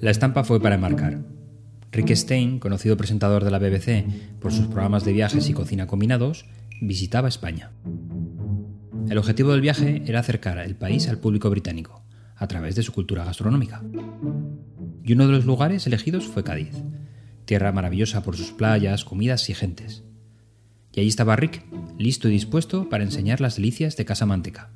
La estampa fue para enmarcar. Rick Stein, conocido presentador de la BBC por sus programas de viajes y cocina combinados, visitaba España. El objetivo del viaje era acercar el país al público británico, a través de su cultura gastronómica. Y uno de los lugares elegidos fue Cádiz, tierra maravillosa por sus playas, comidas y gentes. Y allí estaba Rick, listo y dispuesto para enseñar las delicias de Casa Manteca.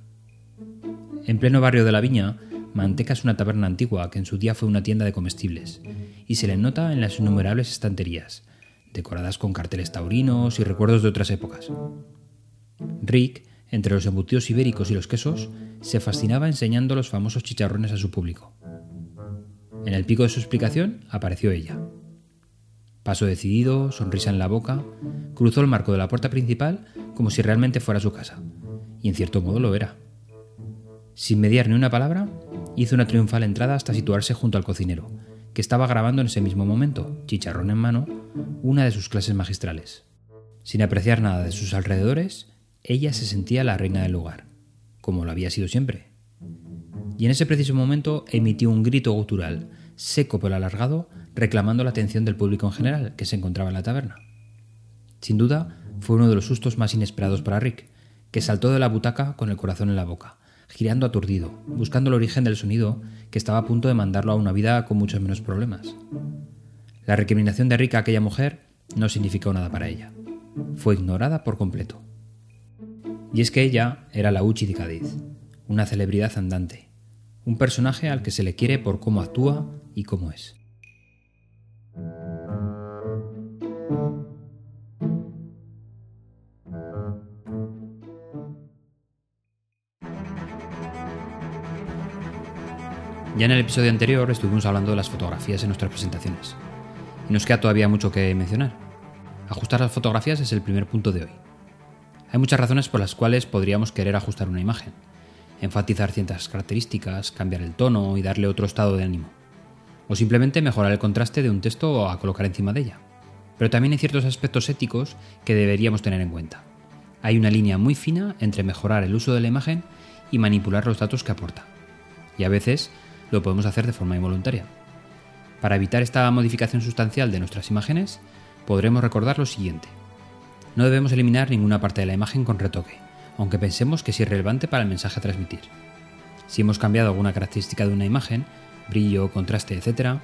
En pleno barrio de la Viña, Manteca es una taberna antigua que en su día fue una tienda de comestibles, y se le nota en las innumerables estanterías, decoradas con carteles taurinos y recuerdos de otras épocas. Rick, entre los embutidos ibéricos y los quesos, se fascinaba enseñando los famosos chicharrones a su público. En el pico de su explicación apareció ella. Paso decidido, sonrisa en la boca, cruzó el marco de la puerta principal como si realmente fuera su casa, y en cierto modo lo era. Sin mediar ni una palabra, hizo una triunfal entrada hasta situarse junto al cocinero, que estaba grabando en ese mismo momento, chicharrón en mano, una de sus clases magistrales. Sin apreciar nada de sus alrededores, ella se sentía la reina del lugar, como lo había sido siempre. Y en ese preciso momento emitió un grito gutural, seco pero alargado, reclamando la atención del público en general que se encontraba en la taberna. Sin duda, fue uno de los sustos más inesperados para Rick, que saltó de la butaca con el corazón en la boca, girando aturdido, buscando el origen del sonido que estaba a punto de mandarlo a una vida con muchos menos problemas. La recriminación de Rick a aquella mujer no significó nada para ella. Fue ignorada por completo. Y es que ella era la Uchi de Cádiz, una celebridad andante, un personaje al que se le quiere por cómo actúa y cómo es. Ya en el episodio anterior estuvimos hablando de las fotografías en nuestras presentaciones. Y nos queda todavía mucho que mencionar. Ajustar las fotografías es el primer punto de hoy. Hay muchas razones por las cuales podríamos querer ajustar una imagen. Enfatizar ciertas características, cambiar el tono y darle otro estado de ánimo. O simplemente mejorar el contraste de un texto a colocar encima de ella. Pero también hay ciertos aspectos éticos que deberíamos tener en cuenta. Hay una línea muy fina entre mejorar el uso de la imagen y manipular los datos que aporta. Y a veces lo podemos hacer de forma involuntaria. Para evitar esta modificación sustancial de nuestras imágenes, podremos recordar lo siguiente. No debemos eliminar ninguna parte de la imagen con retoque, aunque pensemos que es irrelevante para el mensaje a transmitir. Si hemos cambiado alguna característica de una imagen, brillo, contraste, etc.,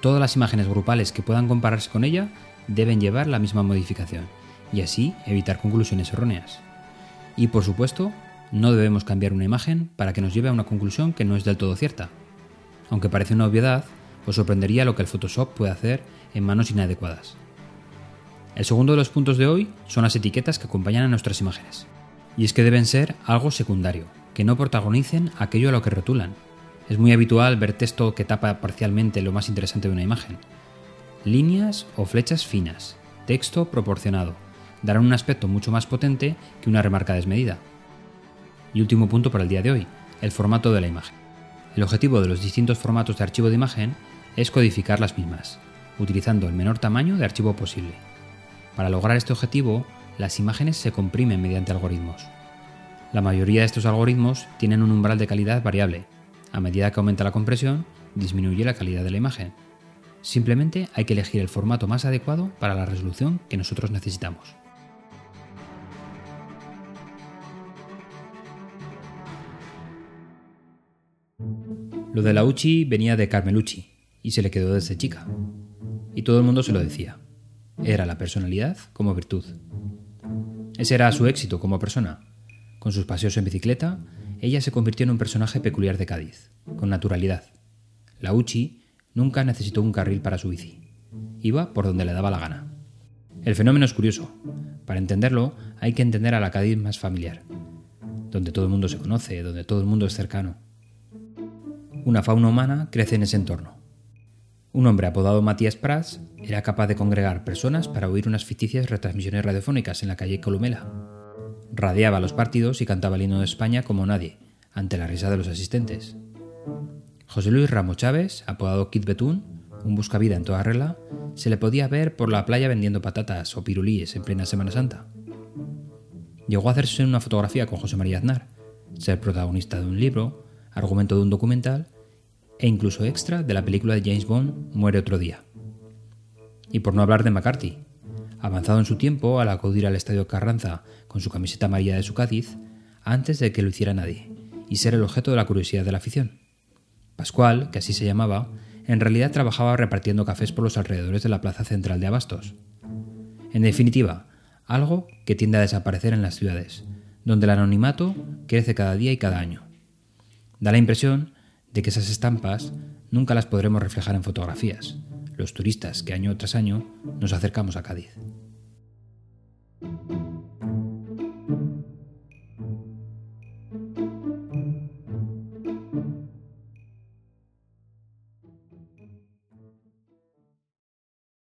todas las imágenes grupales que puedan compararse con ella deben llevar la misma modificación, y así evitar conclusiones erróneas. Y por supuesto, no debemos cambiar una imagen para que nos lleve a una conclusión que no es del todo cierta, aunque parece una obviedad, os sorprendería lo que el Photoshop puede hacer en manos inadecuadas. El segundo de los puntos de hoy son las etiquetas que acompañan a nuestras imágenes. Y es que deben ser algo secundario, que no protagonicen aquello a lo que rotulan. Es muy habitual ver texto que tapa parcialmente lo más interesante de una imagen. Líneas o flechas finas, texto proporcionado, darán un aspecto mucho más potente que una remarca desmedida. Y último punto para el día de hoy, el formato de la imagen. El objetivo de los distintos formatos de archivo de imagen es codificar las mismas, utilizando el menor tamaño de archivo posible. Para lograr este objetivo, las imágenes se comprimen mediante algoritmos. La mayoría de estos algoritmos tienen un umbral de calidad variable. A medida que aumenta la compresión, disminuye la calidad de la imagen. Simplemente hay que elegir el formato más adecuado para la resolución que nosotros necesitamos. Lo de la Uchi venía de Carmelucci y se le quedó desde chica. Y todo el mundo se lo decía. Era la personalidad como virtud. Ese era su éxito como persona. Con sus paseos en bicicleta, ella se convirtió en un personaje peculiar de Cádiz, con naturalidad. La Uchi nunca necesitó un carril para su bici. Iba por donde le daba la gana. El fenómeno es curioso. Para entenderlo, hay que entender a la Cádiz más familiar, donde todo el mundo se conoce, donde todo el mundo es cercano una fauna humana crece en ese entorno. Un hombre apodado Matías Prats era capaz de congregar personas para oír unas ficticias retransmisiones radiofónicas en la calle Columela. Radiaba los partidos y cantaba el himno de España como nadie, ante la risa de los asistentes. José Luis Ramos Chávez, apodado Kid Betún, un buscavida en toda regla, se le podía ver por la playa vendiendo patatas o pirulíes en plena Semana Santa. Llegó a hacerse una fotografía con José María Aznar, ser protagonista de un libro, argumento de un documental e incluso extra de la película de James Bond Muere otro día. Y por no hablar de McCarthy, avanzado en su tiempo al acudir al Estadio Carranza con su camiseta amarilla de su Cádiz, antes de que lo hiciera nadie, y ser el objeto de la curiosidad de la afición. Pascual, que así se llamaba, en realidad trabajaba repartiendo cafés por los alrededores de la plaza central de Abastos. En definitiva, algo que tiende a desaparecer en las ciudades, donde el anonimato crece cada día y cada año. Da la impresión de que esas estampas nunca las podremos reflejar en fotografías, los turistas que año tras año nos acercamos a Cádiz.